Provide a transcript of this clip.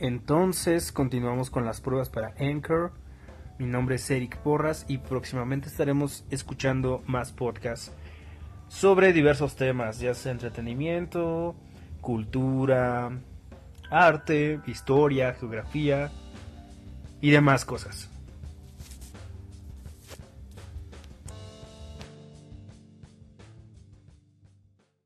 entonces continuamos con las pruebas para Anchor. Mi nombre es Eric Porras y próximamente estaremos escuchando más podcasts sobre diversos temas, ya sea entretenimiento, cultura, arte, historia, geografía y demás cosas.